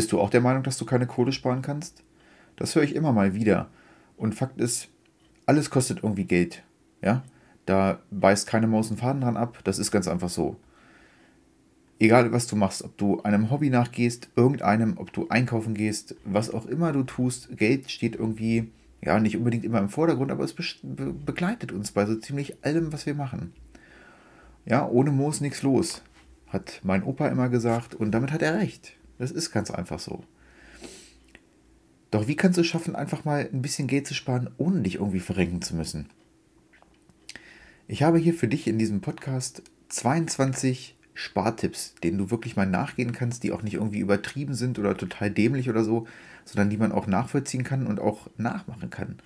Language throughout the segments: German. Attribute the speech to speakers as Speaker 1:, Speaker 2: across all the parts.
Speaker 1: Bist du auch der Meinung, dass du keine Kohle sparen kannst? Das höre ich immer mal wieder. Und Fakt ist, alles kostet irgendwie Geld. Ja? Da beißt keine Maus einen Faden dran ab. Das ist ganz einfach so. Egal, was du machst, ob du einem Hobby nachgehst, irgendeinem, ob du einkaufen gehst, was auch immer du tust, Geld steht irgendwie, ja, nicht unbedingt immer im Vordergrund, aber es be begleitet uns bei so ziemlich allem, was wir machen. Ja, ohne Moos nichts los, hat mein Opa immer gesagt und damit hat er recht. Das ist ganz einfach so. Doch wie kannst du es schaffen, einfach mal ein bisschen Geld zu sparen, ohne dich irgendwie verrenken zu müssen? Ich habe hier für dich in diesem Podcast 22 Spartipps, denen du wirklich mal nachgehen kannst, die auch nicht irgendwie übertrieben sind oder total dämlich oder so, sondern die man auch nachvollziehen kann und auch nachmachen kann.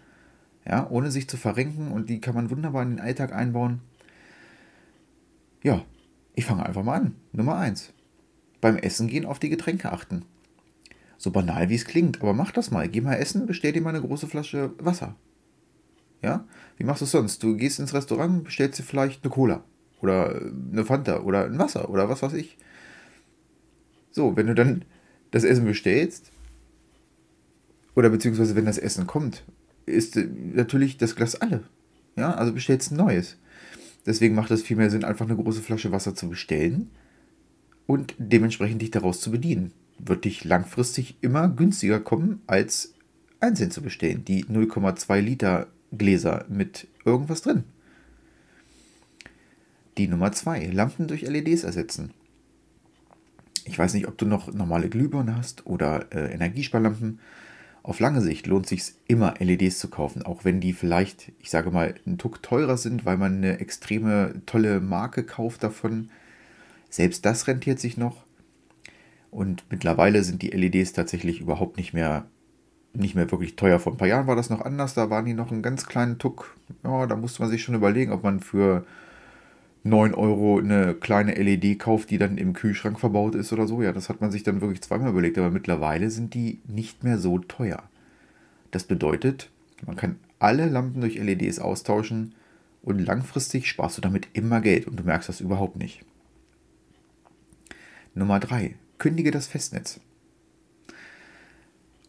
Speaker 1: Ja, ohne sich zu verrenken und die kann man wunderbar in den Alltag einbauen. Ja, ich fange einfach mal an. Nummer 1. Beim Essen gehen auf die Getränke achten. So banal wie es klingt, aber mach das mal. Geh mal essen, bestell dir mal eine große Flasche Wasser. Ja? Wie machst du es sonst? Du gehst ins Restaurant, bestellst dir vielleicht eine Cola oder eine Fanta oder ein Wasser oder was weiß ich. So, wenn du dann das Essen bestellst, oder beziehungsweise wenn das Essen kommt, ist natürlich das Glas alle. Ja, also bestellst ein neues. Deswegen macht es viel mehr Sinn, einfach eine große Flasche Wasser zu bestellen und dementsprechend dich daraus zu bedienen. Wird dich langfristig immer günstiger kommen, als einzeln zu bestellen. Die 0,2 Liter Gläser mit irgendwas drin. Die Nummer 2, Lampen durch LEDs ersetzen. Ich weiß nicht, ob du noch normale Glühbirnen hast oder äh, Energiesparlampen. Auf lange Sicht lohnt es sich immer, LEDs zu kaufen, auch wenn die vielleicht, ich sage mal, ein Tuck teurer sind, weil man eine extreme tolle Marke kauft davon. Selbst das rentiert sich noch. Und mittlerweile sind die LEDs tatsächlich überhaupt nicht mehr, nicht mehr wirklich teuer. Vor ein paar Jahren war das noch anders, da waren die noch einen ganz kleinen Tuck. Ja, da musste man sich schon überlegen, ob man für 9 Euro eine kleine LED kauft, die dann im Kühlschrank verbaut ist oder so. Ja, das hat man sich dann wirklich zweimal überlegt, aber mittlerweile sind die nicht mehr so teuer. Das bedeutet, man kann alle Lampen durch LEDs austauschen und langfristig sparst du damit immer Geld und du merkst das überhaupt nicht. Nummer 3. Kündige das Festnetz.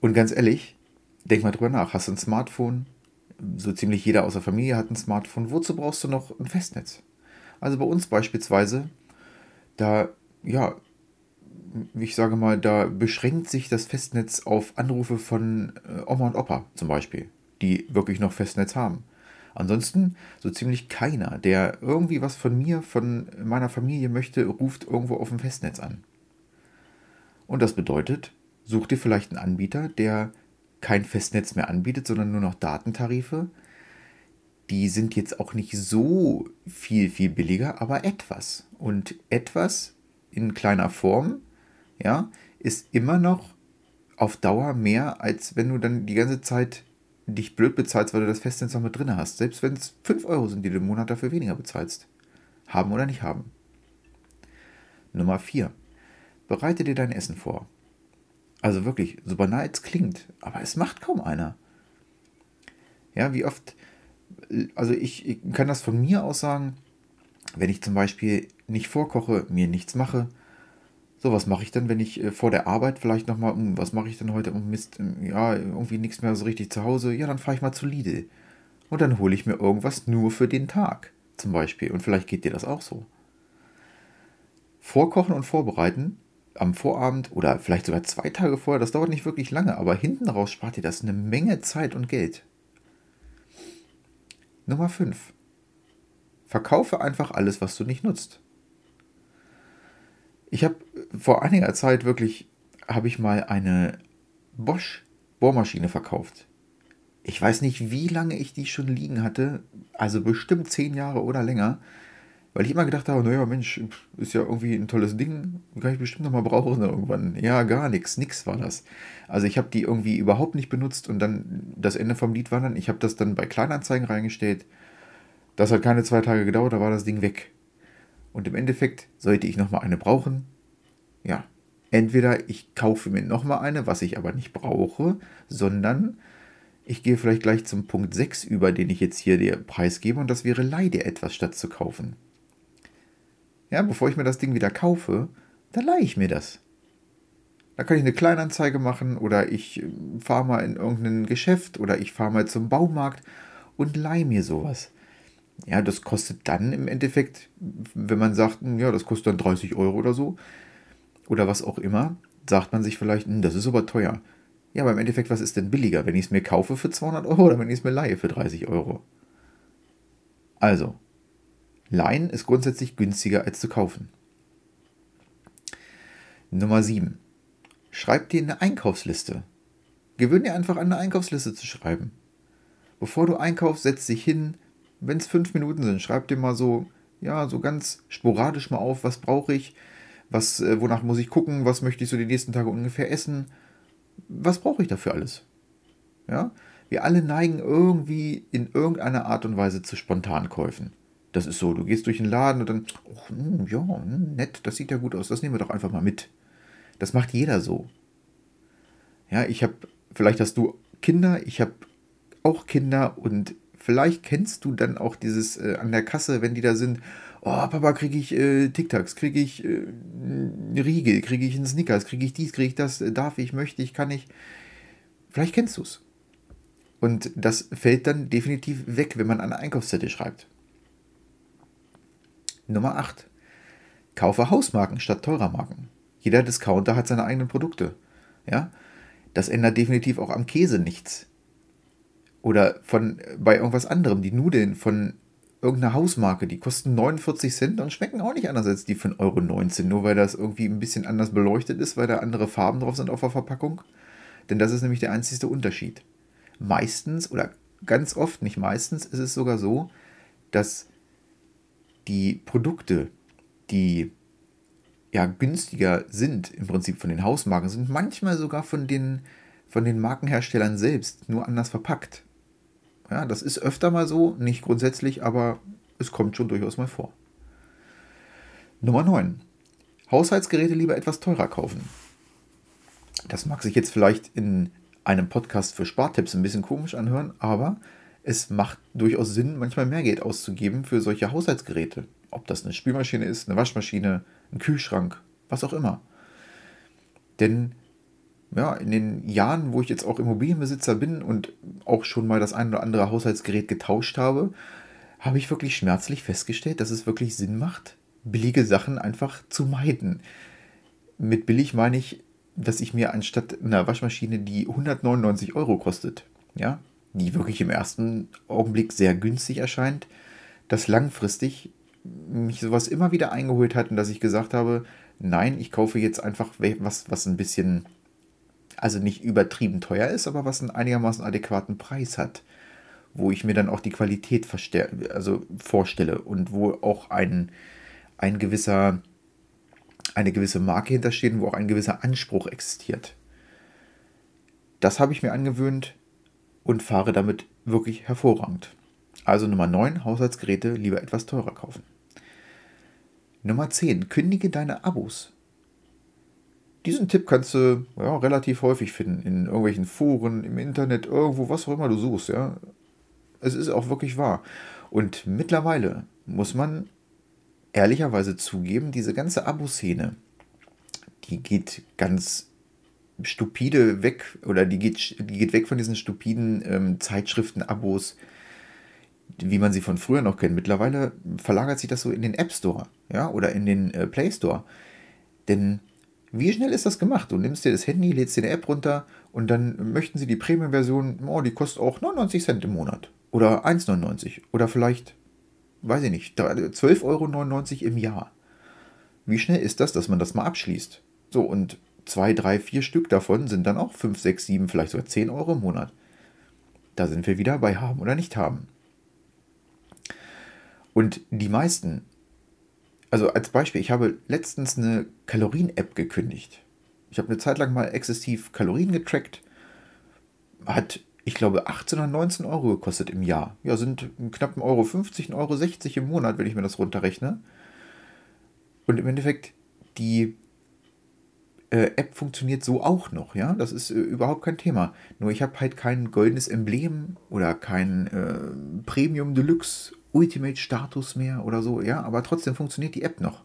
Speaker 1: Und ganz ehrlich, denk mal drüber nach. Hast du ein Smartphone? So ziemlich jeder aus der Familie hat ein Smartphone. Wozu brauchst du noch ein Festnetz? Also bei uns beispielsweise, da, ja, ich sage mal, da beschränkt sich das Festnetz auf Anrufe von äh, Oma und Opa zum Beispiel, die wirklich noch Festnetz haben. Ansonsten so ziemlich keiner, der irgendwie was von mir, von meiner Familie möchte, ruft irgendwo auf dem Festnetz an. Und das bedeutet, such dir vielleicht einen Anbieter, der kein Festnetz mehr anbietet, sondern nur noch Datentarife, die sind jetzt auch nicht so viel, viel billiger, aber etwas. Und etwas in kleiner Form, ja, ist immer noch auf Dauer mehr, als wenn du dann die ganze Zeit dich blöd bezahlst, weil du das Festnetz noch mit drin hast. Selbst wenn es 5 Euro sind, die du im Monat dafür weniger bezahlst. Haben oder nicht haben. Nummer 4. Bereite dir dein Essen vor. Also wirklich, so banal es klingt, aber es macht kaum einer. Ja, wie oft also ich, ich kann das von mir aus sagen, wenn ich zum Beispiel nicht vorkoche, mir nichts mache, so, was mache ich dann, wenn ich äh, vor der Arbeit vielleicht nochmal, hm, was mache ich denn heute? Um Mist, hm, ja, irgendwie nichts mehr so richtig zu Hause. Ja, dann fahre ich mal zu Lidl. Und dann hole ich mir irgendwas nur für den Tag, zum Beispiel. Und vielleicht geht dir das auch so. Vorkochen und vorbereiten am Vorabend oder vielleicht sogar zwei Tage vorher, das dauert nicht wirklich lange, aber hinten raus spart dir das eine Menge Zeit und Geld. Nummer 5. Verkaufe einfach alles, was du nicht nutzt. Ich habe vor einiger Zeit wirklich, habe ich mal eine Bosch Bohrmaschine verkauft. Ich weiß nicht, wie lange ich die schon liegen hatte, also bestimmt zehn Jahre oder länger, weil ich immer gedacht habe, naja, Mensch, ist ja irgendwie ein tolles Ding, kann ich bestimmt nochmal brauchen irgendwann. Ja, gar nichts, nichts war das. Also ich habe die irgendwie überhaupt nicht benutzt und dann das Ende vom Lied war dann, ich habe das dann bei Kleinanzeigen reingestellt. Das hat keine zwei Tage gedauert, da war das Ding weg. Und im Endeffekt sollte ich nochmal eine brauchen. Ja, entweder ich kaufe mir nochmal eine, was ich aber nicht brauche, sondern ich gehe vielleicht gleich zum Punkt 6 über, den ich jetzt hier dir preisgebe, und das wäre leih dir etwas statt zu kaufen. Ja, bevor ich mir das Ding wieder kaufe, dann leihe ich mir das. Da kann ich eine Kleinanzeige machen oder ich äh, fahre mal in irgendein Geschäft oder ich fahre mal zum Baumarkt und leih mir sowas. Ja, das kostet dann im Endeffekt, wenn man sagt, hm, ja, das kostet dann 30 Euro oder so oder was auch immer, sagt man sich vielleicht, hm, das ist aber teuer. Ja, aber im Endeffekt, was ist denn billiger, wenn ich es mir kaufe für 200 Euro oder wenn ich es mir leihe für 30 Euro? Also, leihen ist grundsätzlich günstiger als zu kaufen. Nummer 7. Schreib dir eine Einkaufsliste. Gewöhn dir einfach an, eine Einkaufsliste zu schreiben. Bevor du einkaufst, setz dich hin. Wenn es fünf Minuten sind, schreib dir mal so, ja, so ganz sporadisch mal auf, was brauche ich, was, äh, wonach muss ich gucken, was möchte ich so die nächsten Tage ungefähr essen, was brauche ich dafür alles. Ja, wir alle neigen irgendwie in irgendeiner Art und Weise zu Spontankäufen. Das ist so, du gehst durch den Laden und dann, oh, hm, ja, hm, nett, das sieht ja gut aus, das nehmen wir doch einfach mal mit. Das macht jeder so. Ja, ich habe, vielleicht hast du Kinder, ich habe auch Kinder und vielleicht kennst du dann auch dieses äh, an der Kasse, wenn die da sind, oh Papa, kriege ich äh, Tic-Tacs, kriege ich äh, Riegel, kriege ich einen Snickers, kriege ich dies, kriege ich das, darf ich, möchte ich, kann ich. Vielleicht kennst du es. Und das fällt dann definitiv weg, wenn man an Einkaufszettel schreibt. Nummer 8. Kaufe Hausmarken statt teurer Marken. Jeder Discounter hat seine eigenen Produkte. Ja? Das ändert definitiv auch am Käse nichts. Oder von bei irgendwas anderem. Die Nudeln von irgendeiner Hausmarke, die kosten 49 Cent und schmecken auch nicht anders als die von Euro 19, nur weil das irgendwie ein bisschen anders beleuchtet ist, weil da andere Farben drauf sind auf der Verpackung. Denn das ist nämlich der einzige Unterschied. Meistens oder ganz oft, nicht meistens, ist es sogar so, dass die Produkte, die ja günstiger sind, im Prinzip von den Hausmarken, sind manchmal sogar von den, von den Markenherstellern selbst, nur anders verpackt. Ja, das ist öfter mal so, nicht grundsätzlich, aber es kommt schon durchaus mal vor. Nummer 9. Haushaltsgeräte lieber etwas teurer kaufen. Das mag sich jetzt vielleicht in einem Podcast für Spartipps ein bisschen komisch anhören, aber es macht durchaus Sinn, manchmal mehr Geld auszugeben für solche Haushaltsgeräte. Ob das eine Spülmaschine ist, eine Waschmaschine, ein Kühlschrank, was auch immer. Denn ja, in den Jahren, wo ich jetzt auch Immobilienbesitzer bin und auch schon mal das ein oder andere Haushaltsgerät getauscht habe, habe ich wirklich schmerzlich festgestellt, dass es wirklich Sinn macht, billige Sachen einfach zu meiden. Mit billig meine ich, dass ich mir anstatt einer Waschmaschine, die 199 Euro kostet, ja, die wirklich im ersten Augenblick sehr günstig erscheint, dass langfristig mich sowas immer wieder eingeholt hat und dass ich gesagt habe, nein, ich kaufe jetzt einfach was, was ein bisschen also nicht übertrieben teuer ist, aber was einen einigermaßen adäquaten Preis hat, wo ich mir dann auch die Qualität also vorstelle und wo auch ein, ein gewisser, eine gewisse Marke hintersteht und wo auch ein gewisser Anspruch existiert. Das habe ich mir angewöhnt und fahre damit wirklich hervorragend. Also Nummer 9, Haushaltsgeräte lieber etwas teurer kaufen. Nummer 10, kündige deine Abos. Diesen Tipp kannst du ja, relativ häufig finden, in irgendwelchen Foren, im Internet, irgendwo, was auch immer du suchst. Ja. Es ist auch wirklich wahr. Und mittlerweile muss man ehrlicherweise zugeben, diese ganze Abo-Szene, die geht ganz stupide weg oder die geht, die geht weg von diesen stupiden ähm, Zeitschriften-Abos, wie man sie von früher noch kennt. Mittlerweile verlagert sich das so in den App Store ja, oder in den äh, Play Store. Denn wie schnell ist das gemacht? Du nimmst dir das Handy, lädst dir eine App runter und dann möchten sie die Premium-Version, oh, die kostet auch 99 Cent im Monat. Oder 1,99. Oder vielleicht, weiß ich nicht, 12,99 Euro im Jahr. Wie schnell ist das, dass man das mal abschließt? So, und zwei, drei, vier Stück davon sind dann auch 5, 6, 7, vielleicht sogar 10 Euro im Monat. Da sind wir wieder bei haben oder nicht haben. Und die meisten also als Beispiel, ich habe letztens eine Kalorien-App gekündigt. Ich habe eine Zeit lang mal exzessiv Kalorien getrackt. Hat, ich glaube, 18 oder 19 Euro gekostet im Jahr. Ja, sind knapp 1,50 Euro, 1,60 Euro im Monat, wenn ich mir das runterrechne. Und im Endeffekt, die äh, App funktioniert so auch noch, ja. Das ist äh, überhaupt kein Thema. Nur ich habe halt kein goldenes Emblem oder kein äh, Premium Deluxe Ultimate-Status mehr oder so, ja, aber trotzdem funktioniert die App noch.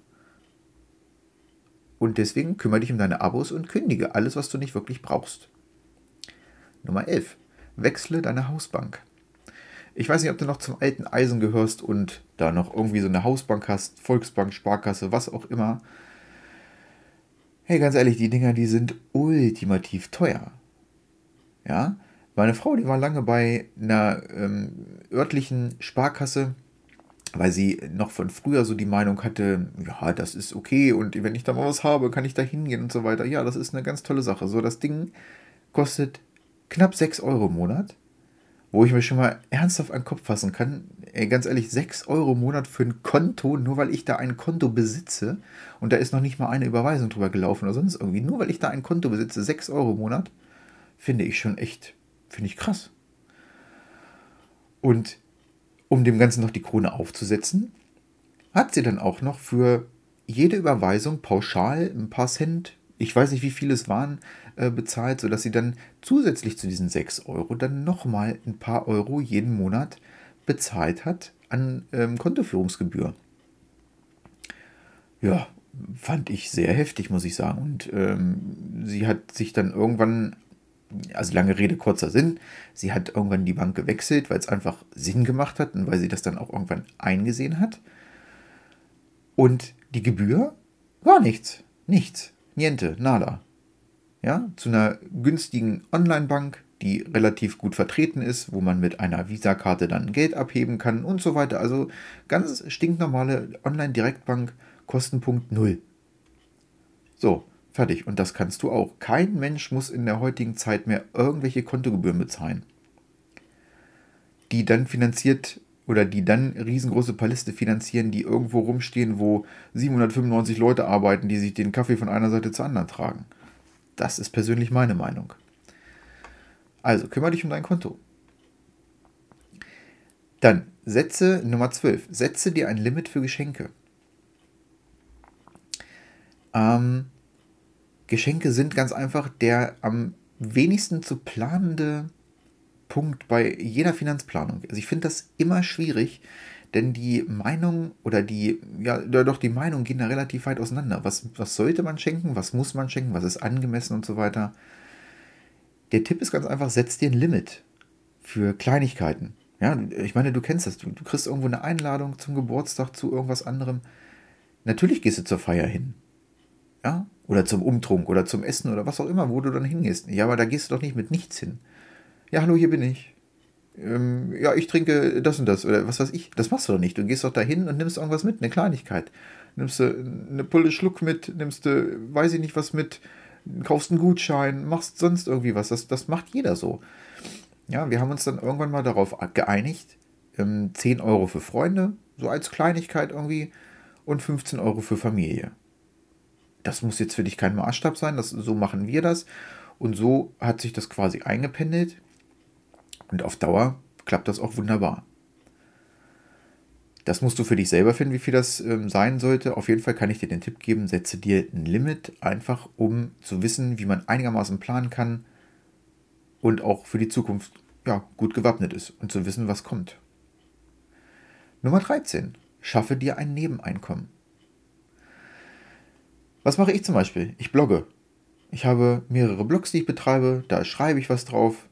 Speaker 1: Und deswegen kümmere dich um deine Abos und kündige alles, was du nicht wirklich brauchst. Nummer 11. Wechsle deine Hausbank. Ich weiß nicht, ob du noch zum alten Eisen gehörst und da noch irgendwie so eine Hausbank hast, Volksbank, Sparkasse, was auch immer. Hey, ganz ehrlich, die Dinger, die sind ultimativ teuer. Ja, meine Frau, die war lange bei einer ähm, örtlichen Sparkasse, weil sie noch von früher so die Meinung hatte, ja, das ist okay und wenn ich da mal was habe, kann ich da hingehen und so weiter. Ja, das ist eine ganz tolle Sache. So, das Ding kostet knapp 6 Euro im Monat, wo ich mir schon mal ernsthaft an den Kopf fassen kann. Ey, ganz ehrlich, 6 Euro im Monat für ein Konto, nur weil ich da ein Konto besitze und da ist noch nicht mal eine Überweisung drüber gelaufen oder sonst irgendwie, nur weil ich da ein Konto besitze, 6 Euro im Monat, finde ich schon echt, finde ich krass. Und um dem Ganzen noch die Krone aufzusetzen, hat sie dann auch noch für jede Überweisung pauschal ein paar Cent, ich weiß nicht, wie viel es waren, äh, bezahlt, sodass sie dann zusätzlich zu diesen 6 Euro dann nochmal ein paar Euro jeden Monat bezahlt hat an ähm, Kontoführungsgebühr. Ja, fand ich sehr heftig, muss ich sagen. Und ähm, sie hat sich dann irgendwann, also lange Rede, kurzer Sinn, sie hat irgendwann die Bank gewechselt, weil es einfach Sinn gemacht hat und weil sie das dann auch irgendwann eingesehen hat. Und die Gebühr war nichts. Nichts. Niente, nada ja, zu einer günstigen Online-Bank, die relativ gut vertreten ist, wo man mit einer Visa-Karte dann Geld abheben kann und so weiter. Also ganz stinknormale Online-Direktbank, Kostenpunkt null. So, fertig. Und das kannst du auch. Kein Mensch muss in der heutigen Zeit mehr irgendwelche Kontogebühren bezahlen, die dann finanziert oder die dann riesengroße Paläste finanzieren, die irgendwo rumstehen, wo 795 Leute arbeiten, die sich den Kaffee von einer Seite zur anderen tragen. Das ist persönlich meine Meinung. Also kümmere dich um dein Konto. Dann setze Nummer 12. Setze dir ein Limit für Geschenke. Ähm, Geschenke sind ganz einfach der am wenigsten zu planende Punkt bei jeder Finanzplanung. Also ich finde das immer schwierig, denn die Meinung oder die, ja, doch die Meinungen gehen da relativ weit auseinander. Was, was sollte man schenken, was muss man schenken, was ist angemessen und so weiter. Der Tipp ist ganz einfach, setz dir ein Limit für Kleinigkeiten. Ja, ich meine, du kennst das. Du, du kriegst irgendwo eine Einladung zum Geburtstag zu irgendwas anderem. Natürlich gehst du zur Feier hin. Ja, oder zum Umtrunk oder zum Essen oder was auch immer, wo du dann hingehst. Ja, aber da gehst du doch nicht mit nichts hin. Ja, hallo, hier bin ich ähm, ja, ich trinke das und das oder was weiß ich. Das machst du doch nicht. Du gehst doch dahin und nimmst irgendwas mit, eine Kleinigkeit. Nimmst du eine Pulle Schluck mit, nimmst du, weiß ich nicht was mit, kaufst einen Gutschein, machst sonst irgendwie was. Das, das macht jeder so. Ja, wir haben uns dann irgendwann mal darauf geeinigt, ähm, 10 Euro für Freunde, so als Kleinigkeit irgendwie, und 15 Euro für Familie. Das muss jetzt für dich kein Maßstab sein, das, so machen wir das. Und so hat sich das quasi eingependelt. Und auf Dauer klappt das auch wunderbar. Das musst du für dich selber finden, wie viel das ähm, sein sollte. Auf jeden Fall kann ich dir den Tipp geben, setze dir ein Limit, einfach um zu wissen, wie man einigermaßen planen kann und auch für die Zukunft ja, gut gewappnet ist und zu wissen, was kommt. Nummer 13. Schaffe dir ein Nebeneinkommen. Was mache ich zum Beispiel? Ich blogge. Ich habe mehrere Blogs, die ich betreibe, da schreibe ich was drauf,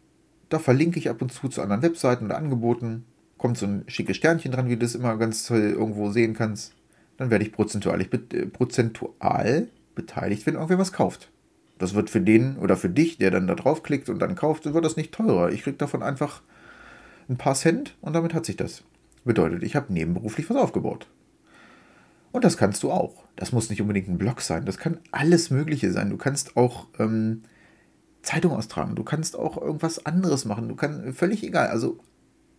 Speaker 1: da verlinke ich ab und zu zu anderen Webseiten oder Angeboten. Kommt so ein schickes Sternchen dran, wie du das immer ganz toll irgendwo sehen kannst. Dann werde ich prozentual, äh, prozentual beteiligt, wenn irgendwer was kauft. Das wird für den oder für dich, der dann da draufklickt und dann kauft, wird das nicht teurer. Ich kriege davon einfach ein paar Cent und damit hat sich das. Bedeutet, ich habe nebenberuflich was aufgebaut. Und das kannst du auch. Das muss nicht unbedingt ein Blog sein. Das kann alles Mögliche sein. Du kannst auch ähm, Zeitung austragen, du kannst auch irgendwas anderes machen, du kannst, völlig egal. Also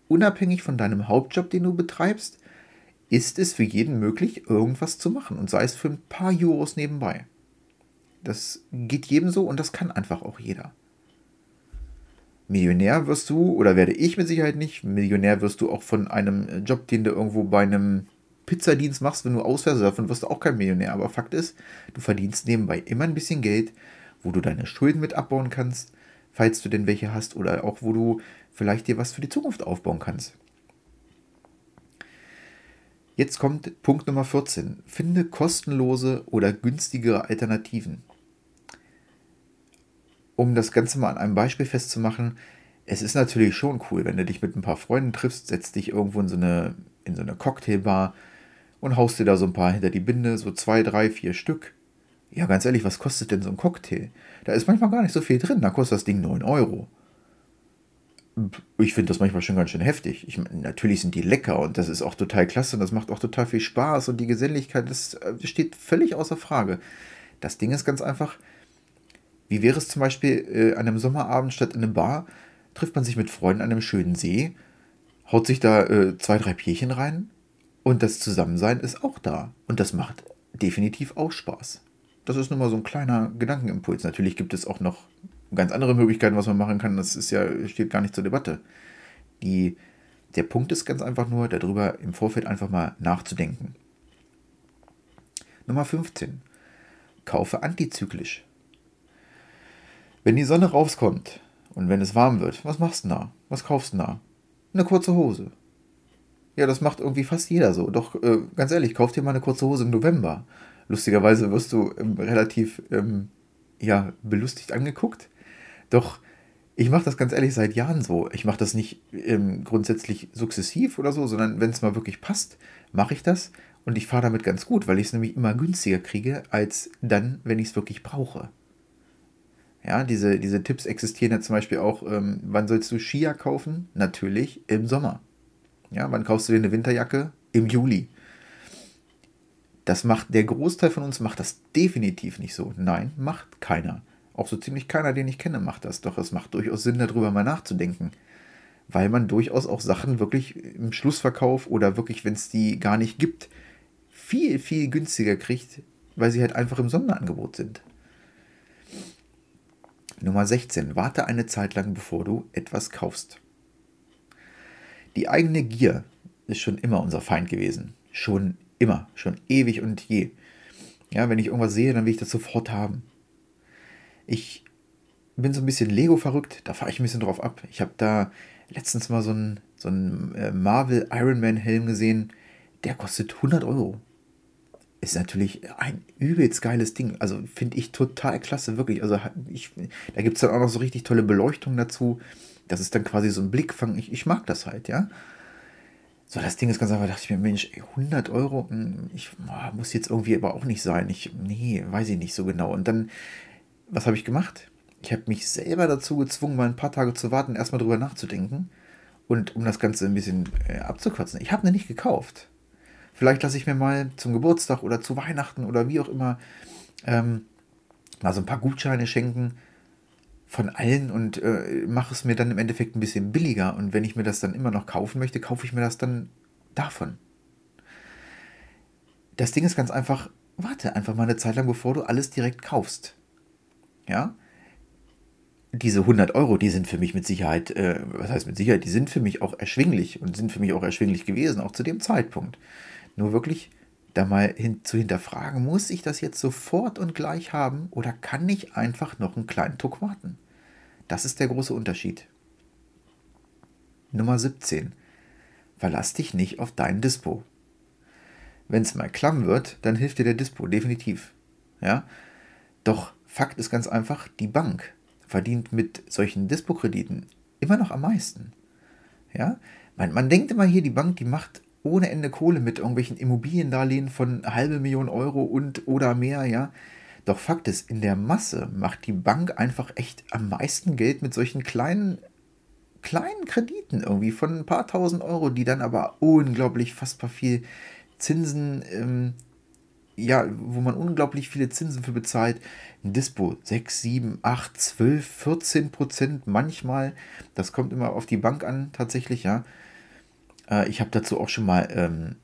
Speaker 1: unabhängig von deinem Hauptjob, den du betreibst, ist es für jeden möglich, irgendwas zu machen und sei es für ein paar Euros nebenbei. Das geht jedem so und das kann einfach auch jeder. Millionär wirst du, oder werde ich mit Sicherheit nicht, Millionär wirst du auch von einem Job, den du irgendwo bei einem Pizzadienst machst, wenn du ausfährst, davon wirst du auch kein Millionär. Aber Fakt ist, du verdienst nebenbei immer ein bisschen Geld, wo du deine Schulden mit abbauen kannst, falls du denn welche hast, oder auch wo du vielleicht dir was für die Zukunft aufbauen kannst. Jetzt kommt Punkt Nummer 14. Finde kostenlose oder günstigere Alternativen. Um das Ganze mal an einem Beispiel festzumachen, es ist natürlich schon cool, wenn du dich mit ein paar Freunden triffst, setzt dich irgendwo in so eine, in so eine Cocktailbar und haust dir da so ein paar hinter die Binde, so zwei, drei, vier Stück. Ja, ganz ehrlich, was kostet denn so ein Cocktail? Da ist manchmal gar nicht so viel drin, da kostet das Ding 9 Euro ich finde das manchmal schon ganz schön heftig. Ich, natürlich sind die lecker und das ist auch total klasse und das macht auch total viel Spaß und die Geselligkeit, das, das steht völlig außer Frage. Das Ding ist ganz einfach, wie wäre es zum Beispiel äh, an einem Sommerabend statt in einem Bar, trifft man sich mit Freunden an einem schönen See, haut sich da äh, zwei, drei Bierchen rein und das Zusammensein ist auch da. Und das macht definitiv auch Spaß. Das ist nur mal so ein kleiner Gedankenimpuls. Natürlich gibt es auch noch ganz andere Möglichkeiten, was man machen kann. Das ist ja, steht gar nicht zur Debatte. Die, der Punkt ist ganz einfach nur, darüber im Vorfeld einfach mal nachzudenken. Nummer 15. Kaufe antizyklisch. Wenn die Sonne rauskommt und wenn es warm wird, was machst du da? Was kaufst du da? Eine kurze Hose. Ja, das macht irgendwie fast jeder so. Doch äh, ganz ehrlich, kauf dir mal eine kurze Hose im November. Lustigerweise wirst du ähm, relativ ähm, ja, belustigt angeguckt. Doch ich mache das ganz ehrlich seit Jahren so. Ich mache das nicht ähm, grundsätzlich sukzessiv oder so, sondern wenn es mal wirklich passt, mache ich das. Und ich fahre damit ganz gut, weil ich es nämlich immer günstiger kriege, als dann, wenn ich es wirklich brauche. Ja, diese, diese Tipps existieren ja zum Beispiel auch, ähm, wann sollst du Skier kaufen? Natürlich im Sommer. Ja, wann kaufst du dir eine Winterjacke? Im Juli. Das macht, der Großteil von uns macht das definitiv nicht so. Nein, macht keiner. Auch so ziemlich keiner, den ich kenne, macht das. Doch es macht durchaus Sinn, darüber mal nachzudenken. Weil man durchaus auch Sachen wirklich im Schlussverkauf oder wirklich, wenn es die gar nicht gibt, viel, viel günstiger kriegt, weil sie halt einfach im Sonderangebot sind. Nummer 16. Warte eine Zeit lang, bevor du etwas kaufst. Die eigene Gier ist schon immer unser Feind gewesen. Schon immer, schon ewig und je. Ja, wenn ich irgendwas sehe, dann will ich das sofort haben. Ich bin so ein bisschen Lego verrückt, da fahre ich ein bisschen drauf ab. Ich habe da letztens mal so einen, so einen äh, Marvel Iron Man Helm gesehen, der kostet 100 Euro. Ist natürlich ein übelst geiles Ding. Also finde ich total klasse, wirklich. Also ich, da gibt es dann auch noch so richtig tolle Beleuchtung dazu. Das ist dann quasi so ein Blickfang. Ich, ich mag das halt, ja. So, das Ding ist ganz einfach, dachte ich mir, Mensch, 100 Euro, hm, ich oh, muss jetzt irgendwie aber auch nicht sein. Ich, nee, weiß ich nicht so genau. Und dann was habe ich gemacht? Ich habe mich selber dazu gezwungen, mal ein paar Tage zu warten, erstmal drüber nachzudenken. Und um das Ganze ein bisschen äh, abzukürzen, ich habe eine nicht gekauft. Vielleicht lasse ich mir mal zum Geburtstag oder zu Weihnachten oder wie auch immer ähm, mal so ein paar Gutscheine schenken von allen und äh, mache es mir dann im Endeffekt ein bisschen billiger. Und wenn ich mir das dann immer noch kaufen möchte, kaufe ich mir das dann davon. Das Ding ist ganz einfach, warte einfach mal eine Zeit lang, bevor du alles direkt kaufst ja, diese 100 Euro, die sind für mich mit Sicherheit, äh, was heißt mit Sicherheit, die sind für mich auch erschwinglich und sind für mich auch erschwinglich gewesen, auch zu dem Zeitpunkt. Nur wirklich da mal hin, zu hinterfragen, muss ich das jetzt sofort und gleich haben oder kann ich einfach noch einen kleinen Tuck warten? Das ist der große Unterschied. Nummer 17. Verlass dich nicht auf dein Dispo. Wenn es mal klamm wird, dann hilft dir der Dispo, definitiv. Ja? Doch Fakt ist ganz einfach, die Bank verdient mit solchen Dispo-Krediten immer noch am meisten. Ja? Man, man denkt immer hier, die Bank, die macht ohne Ende Kohle mit irgendwelchen Immobiliendarlehen von halbe Million Euro und oder mehr, ja. Doch Fakt ist, in der Masse macht die Bank einfach echt am meisten Geld mit solchen kleinen, kleinen Krediten irgendwie von ein paar tausend Euro, die dann aber unglaublich fassbar viel Zinsen ähm, ja, wo man unglaublich viele Zinsen für bezahlt. Ein Dispo 6, 7, 8, 12, 14 Prozent manchmal. Das kommt immer auf die Bank an, tatsächlich, ja. Äh, ich habe dazu auch schon mal ähm,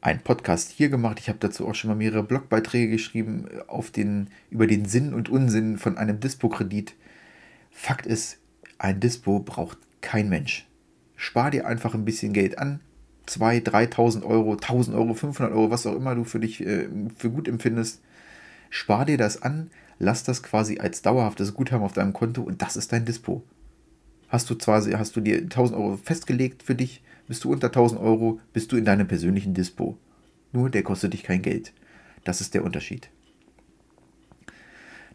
Speaker 1: einen Podcast hier gemacht. Ich habe dazu auch schon mal mehrere Blogbeiträge geschrieben äh, auf den, über den Sinn und Unsinn von einem Dispo-Kredit. Fakt ist, ein Dispo braucht kein Mensch. Spar dir einfach ein bisschen Geld an, 2.000, 3.000 Euro, 1.000 Euro, 500 Euro, was auch immer du für dich äh, für gut empfindest, spar dir das an, lass das quasi als dauerhaftes Guthaben auf deinem Konto und das ist dein Dispo. Hast du zwar, hast du dir 1000 Euro festgelegt für dich, bist du unter 1000 Euro, bist du in deinem persönlichen Dispo. Nur der kostet dich kein Geld. Das ist der Unterschied.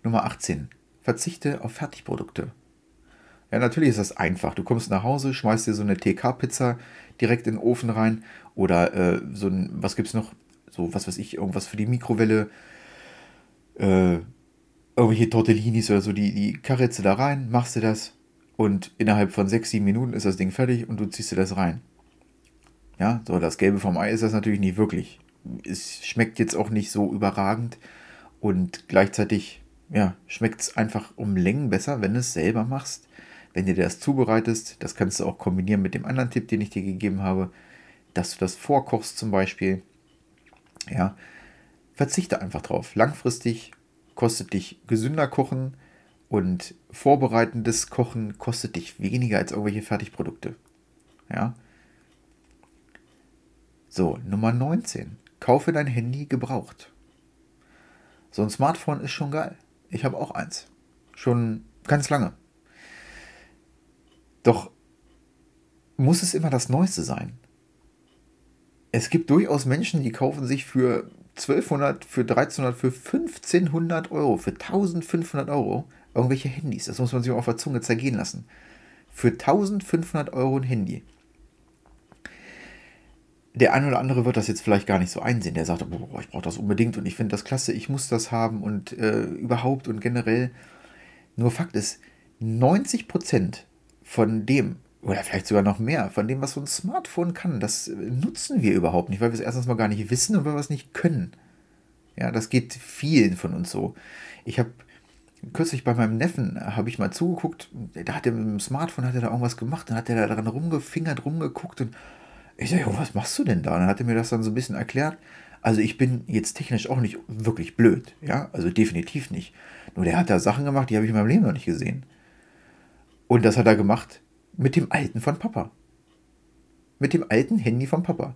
Speaker 1: Nummer 18. Verzichte auf Fertigprodukte. Ja, natürlich ist das einfach. Du kommst nach Hause, schmeißt dir so eine TK-Pizza direkt in den Ofen rein oder äh, so ein, was gibt's noch? So, was weiß ich, irgendwas für die Mikrowelle. Äh, irgendwelche Tortellinis oder so, die, die Karitze da rein, machst du das und innerhalb von 6, 7 Minuten ist das Ding fertig und du ziehst dir das rein. Ja, so das Gelbe vom Ei ist das natürlich nicht wirklich. Es schmeckt jetzt auch nicht so überragend und gleichzeitig ja, schmeckt es einfach um Längen besser, wenn du es selber machst. Wenn du dir das zubereitest, das kannst du auch kombinieren mit dem anderen Tipp, den ich dir gegeben habe, dass du das vorkochst zum Beispiel. Ja, verzichte einfach drauf. Langfristig kostet dich gesünder kochen und vorbereitendes Kochen kostet dich weniger als irgendwelche Fertigprodukte. Ja. So, Nummer 19. Kaufe dein Handy gebraucht. So ein Smartphone ist schon geil. Ich habe auch eins. Schon ganz lange. Doch muss es immer das Neueste sein? Es gibt durchaus Menschen, die kaufen sich für 1200, für 1300, für 1500 Euro, für 1500 Euro irgendwelche Handys. Das muss man sich auf der Zunge zergehen lassen. Für 1500 Euro ein Handy. Der eine oder andere wird das jetzt vielleicht gar nicht so einsehen. Der sagt, boah, ich brauche das unbedingt und ich finde das klasse, ich muss das haben und äh, überhaupt und generell. Nur Fakt ist, 90% von dem, oder vielleicht sogar noch mehr, von dem, was so ein Smartphone kann, das nutzen wir überhaupt nicht, weil wir es erstens mal gar nicht wissen und weil wir es nicht können. Ja, das geht vielen von uns so. Ich habe kürzlich bei meinem Neffen habe ich mal zugeguckt, da hat er mit dem Smartphone hat er da irgendwas gemacht, dann hat er da dran rumgefingert, rumgeguckt und ich sage, was machst du denn da? Und dann hat er mir das dann so ein bisschen erklärt. Also ich bin jetzt technisch auch nicht wirklich blöd, ja, also definitiv nicht. Nur der hat da Sachen gemacht, die habe ich in meinem Leben noch nicht gesehen. Und das hat er gemacht mit dem alten von Papa. Mit dem alten Handy von Papa.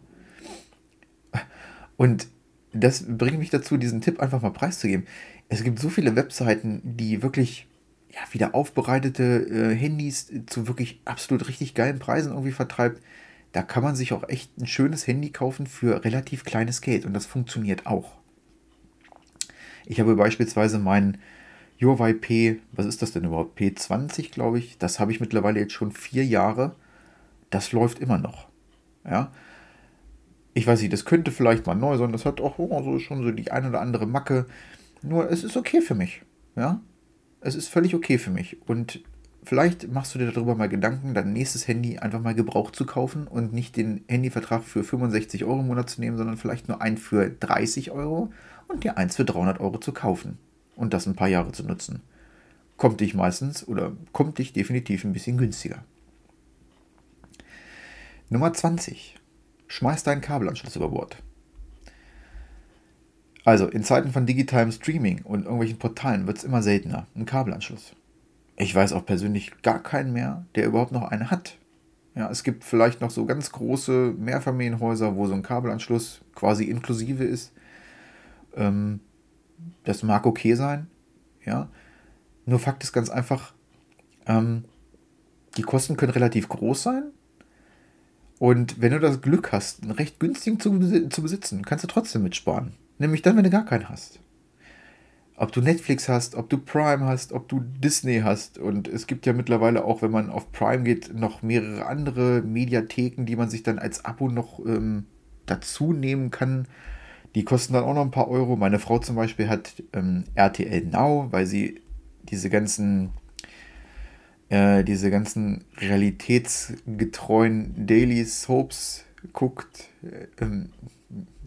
Speaker 1: Und das bringt mich dazu, diesen Tipp einfach mal preiszugeben. Es gibt so viele Webseiten, die wirklich ja, wieder aufbereitete äh, Handys zu wirklich absolut richtig geilen Preisen irgendwie vertreibt. Da kann man sich auch echt ein schönes Handy kaufen für relativ kleines Geld und das funktioniert auch. Ich habe beispielsweise meinen Huawei P, was ist das denn überhaupt? P20, glaube ich. Das habe ich mittlerweile jetzt schon vier Jahre. Das läuft immer noch. Ja. Ich weiß nicht, das könnte vielleicht mal neu sein. Das hat auch oh, so schon so die ein oder andere Macke. Nur es ist okay für mich. Ja. Es ist völlig okay für mich. Und vielleicht machst du dir darüber mal Gedanken, dein nächstes Handy einfach mal gebraucht zu kaufen und nicht den Handyvertrag für 65 Euro im Monat zu nehmen, sondern vielleicht nur einen für 30 Euro und dir eins für 300 Euro zu kaufen und das ein paar Jahre zu nutzen. Kommt dich meistens oder kommt dich definitiv ein bisschen günstiger. Nummer 20. Schmeiß deinen Kabelanschluss über Bord. Also, in Zeiten von digitalem Streaming und irgendwelchen Portalen wird es immer seltener. Ein Kabelanschluss. Ich weiß auch persönlich gar keinen mehr, der überhaupt noch einen hat. Ja, es gibt vielleicht noch so ganz große Mehrfamilienhäuser, wo so ein Kabelanschluss quasi inklusive ist. Ähm, das mag okay sein, ja. Nur Fakt ist ganz einfach, ähm, die Kosten können relativ groß sein. Und wenn du das Glück hast, einen recht günstigen zu, zu besitzen, kannst du trotzdem mitsparen. Nämlich dann, wenn du gar keinen hast. Ob du Netflix hast, ob du Prime hast, ob du Disney hast. Und es gibt ja mittlerweile auch, wenn man auf Prime geht, noch mehrere andere Mediatheken, die man sich dann als Abo noch ähm, dazu nehmen kann. Die kosten dann auch noch ein paar Euro. Meine Frau zum Beispiel hat ähm, RTL Now, weil sie diese ganzen, äh, diese ganzen realitätsgetreuen Daily Soaps guckt. Ähm,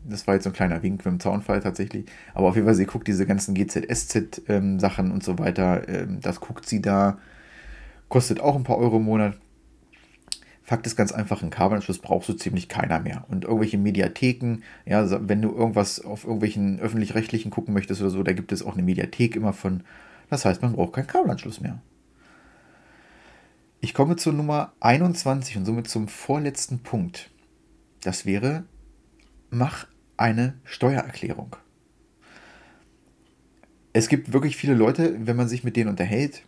Speaker 1: das war jetzt so ein kleiner Wink mit dem Zaunfall tatsächlich. Aber auf jeden Fall, sie guckt diese ganzen GZSZ-Sachen ähm, und so weiter. Ähm, das guckt sie da. Kostet auch ein paar Euro im Monat. Fakt ist ganz einfach, einen Kabelanschluss brauchst du ziemlich keiner mehr. Und irgendwelche Mediatheken, ja, wenn du irgendwas auf irgendwelchen öffentlich-rechtlichen gucken möchtest oder so, da gibt es auch eine Mediathek immer von. Das heißt, man braucht keinen Kabelanschluss mehr. Ich komme zur Nummer 21 und somit zum vorletzten Punkt. Das wäre, mach eine Steuererklärung. Es gibt wirklich viele Leute, wenn man sich mit denen unterhält,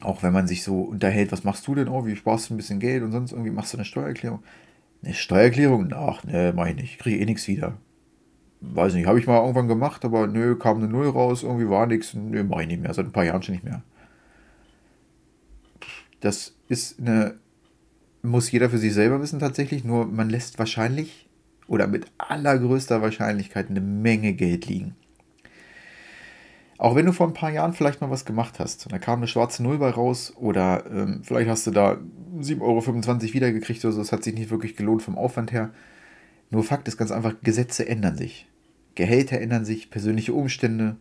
Speaker 1: auch wenn man sich so unterhält, was machst du denn? Oh, wie sparst du ein bisschen Geld und sonst irgendwie machst du eine Steuererklärung? Eine Steuererklärung? Ach, ne, mach ich nicht. Kriege eh nichts wieder. weiß nicht, habe ich mal irgendwann gemacht, aber nö, kam eine Null raus, irgendwie war nichts, nö, mache ich nicht mehr, seit ein paar Jahren schon nicht mehr. Das ist eine, muss jeder für sich selber wissen tatsächlich, nur man lässt wahrscheinlich oder mit allergrößter Wahrscheinlichkeit eine Menge Geld liegen. Auch wenn du vor ein paar Jahren vielleicht mal was gemacht hast, da kam eine schwarze Null bei raus oder ähm, vielleicht hast du da 7,25 Euro wiedergekriegt oder so, das hat sich nicht wirklich gelohnt vom Aufwand her. Nur Fakt ist ganz einfach, Gesetze ändern sich. Gehälter ändern sich, persönliche Umstände.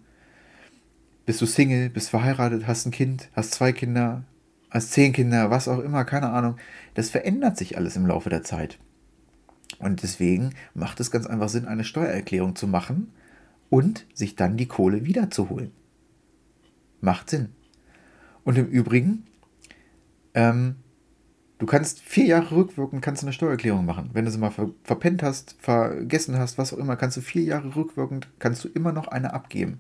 Speaker 1: Bist du Single, bist verheiratet, hast ein Kind, hast zwei Kinder, hast zehn Kinder, was auch immer, keine Ahnung. Das verändert sich alles im Laufe der Zeit. Und deswegen macht es ganz einfach Sinn, eine Steuererklärung zu machen und sich dann die Kohle wiederzuholen. Macht Sinn. Und im Übrigen, ähm, du kannst vier Jahre rückwirkend kannst eine Steuererklärung machen. Wenn du sie mal ver verpennt hast, vergessen hast, was auch immer, kannst du vier Jahre rückwirkend, kannst du immer noch eine abgeben.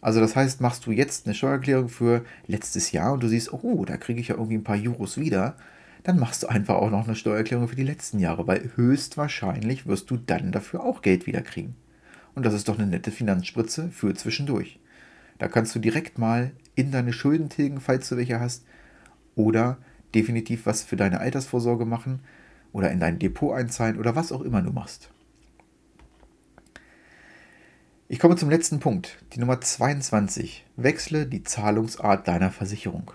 Speaker 1: Also das heißt, machst du jetzt eine Steuererklärung für letztes Jahr und du siehst, oh, da kriege ich ja irgendwie ein paar Euros wieder, dann machst du einfach auch noch eine Steuererklärung für die letzten Jahre, weil höchstwahrscheinlich wirst du dann dafür auch Geld wieder kriegen. Und das ist doch eine nette Finanzspritze für zwischendurch. Da kannst du direkt mal in deine Schulden tilgen, falls du welche hast, oder definitiv was für deine Altersvorsorge machen oder in dein Depot einzahlen oder was auch immer du machst. Ich komme zum letzten Punkt, die Nummer 22. Wechsle die Zahlungsart deiner Versicherung.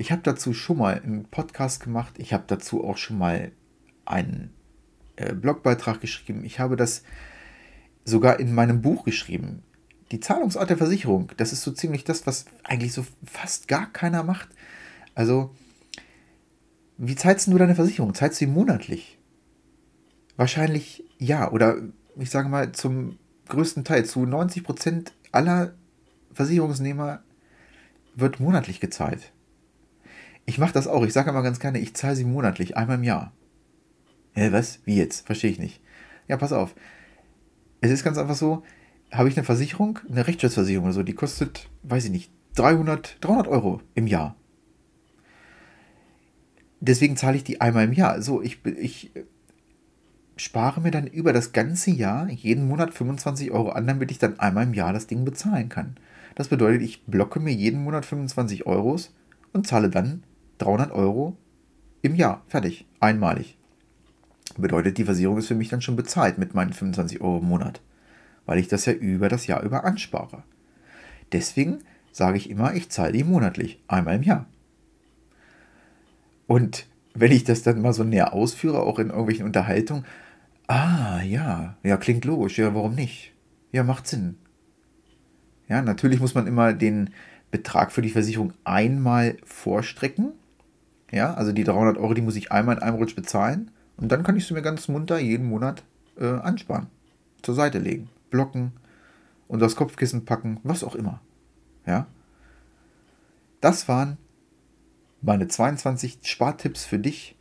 Speaker 1: Ich habe dazu schon mal einen Podcast gemacht. Ich habe dazu auch schon mal einen äh, Blogbeitrag geschrieben. Ich habe das sogar in meinem Buch geschrieben. Die Zahlungsart der Versicherung, das ist so ziemlich das, was eigentlich so fast gar keiner macht. Also, wie zahlst du deine Versicherung? Zahlst du sie monatlich? Wahrscheinlich ja. Oder ich sage mal, zum größten Teil, zu 90 Prozent aller Versicherungsnehmer wird monatlich gezahlt. Ich mache das auch. Ich sage immer ganz gerne, ich zahle sie monatlich, einmal im Jahr. Hä, was? Wie jetzt? Verstehe ich nicht. Ja, pass auf. Es ist ganz einfach so, habe ich eine Versicherung, eine Rechtsschutzversicherung oder so, die kostet, weiß ich nicht, 300, 300 Euro im Jahr. Deswegen zahle ich die einmal im Jahr. So, ich, ich spare mir dann über das ganze Jahr jeden Monat 25 Euro an, damit ich dann einmal im Jahr das Ding bezahlen kann. Das bedeutet, ich blocke mir jeden Monat 25 Euros und zahle dann 300 Euro im Jahr. Fertig. Einmalig. Bedeutet, die Versicherung ist für mich dann schon bezahlt mit meinen 25 Euro im Monat. Weil ich das ja über das Jahr über anspare. Deswegen sage ich immer, ich zahle die monatlich. Einmal im Jahr. Und wenn ich das dann mal so näher ausführe, auch in irgendwelchen Unterhaltungen, ah, ja, ja, klingt logisch, ja, warum nicht? Ja, macht Sinn. Ja, natürlich muss man immer den Betrag für die Versicherung einmal vorstrecken, ja, also die 300 Euro, die muss ich einmal in einem Rutsch bezahlen. Und dann kann ich sie mir ganz munter jeden Monat äh, ansparen. Zur Seite legen, blocken, unter das Kopfkissen packen, was auch immer. Ja. Das waren meine 22 Spartipps für dich.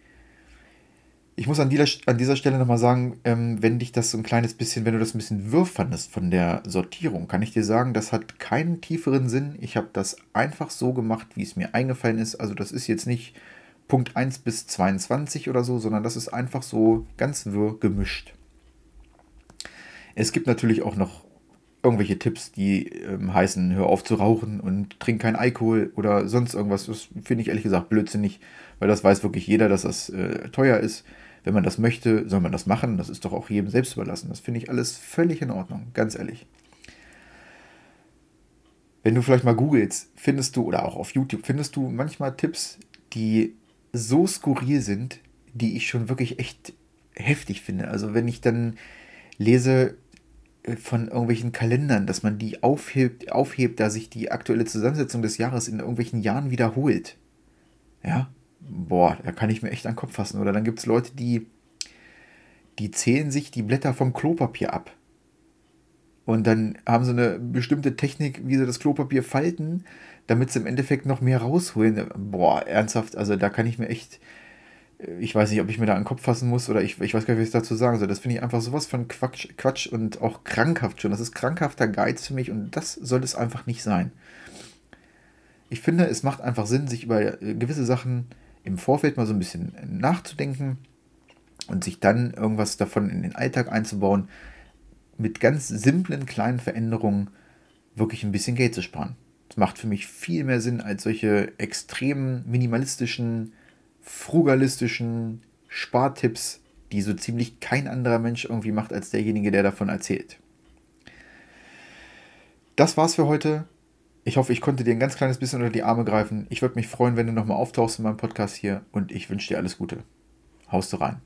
Speaker 1: Ich muss an dieser, an dieser Stelle nochmal sagen, ähm, wenn dich das so ein kleines bisschen, wenn du das ein bisschen wirr fandest von der Sortierung, kann ich dir sagen, das hat keinen tieferen Sinn. Ich habe das einfach so gemacht, wie es mir eingefallen ist. Also das ist jetzt nicht Punkt 1 bis 22 oder so, sondern das ist einfach so ganz wirr gemischt. Es gibt natürlich auch noch irgendwelche Tipps, die ähm, heißen, hör auf zu rauchen und trink kein Alkohol oder sonst irgendwas. Das finde ich ehrlich gesagt blödsinnig, weil das weiß wirklich jeder, dass das äh, teuer ist. Wenn man das möchte, soll man das machen. Das ist doch auch jedem selbst überlassen. Das finde ich alles völlig in Ordnung, ganz ehrlich. Wenn du vielleicht mal googelst, findest du, oder auch auf YouTube, findest du manchmal Tipps, die so skurril sind, die ich schon wirklich echt heftig finde. Also wenn ich dann lese äh, von irgendwelchen Kalendern, dass man die aufhebt, aufhebt, da sich die aktuelle Zusammensetzung des Jahres in irgendwelchen Jahren wiederholt. Ja, boah, da kann ich mir echt an den Kopf fassen. Oder dann gibt es Leute, die, die zählen sich die Blätter vom Klopapier ab. Und dann haben sie eine bestimmte Technik, wie sie das Klopapier falten, damit sie im Endeffekt noch mehr rausholen. Boah, ernsthaft, also da kann ich mir echt, ich weiß nicht, ob ich mir da den Kopf fassen muss oder ich, ich weiß gar nicht, was ich dazu sagen soll. Das finde ich einfach sowas von Quatsch, Quatsch und auch krankhaft schon. Das ist krankhafter Geiz für mich und das soll es einfach nicht sein. Ich finde, es macht einfach Sinn, sich über äh, gewisse Sachen im Vorfeld mal so ein bisschen nachzudenken und sich dann irgendwas davon in den Alltag einzubauen. mit ganz simplen kleinen Veränderungen wirklich ein bisschen Geld zu sparen. Macht für mich viel mehr Sinn als solche extrem minimalistischen, frugalistischen Spartipps, die so ziemlich kein anderer Mensch irgendwie macht als derjenige, der davon erzählt. Das war's für heute. Ich hoffe, ich konnte dir ein ganz kleines bisschen unter die Arme greifen. Ich würde mich freuen, wenn du nochmal auftauchst in meinem Podcast hier und ich wünsche dir alles Gute. Haust du rein.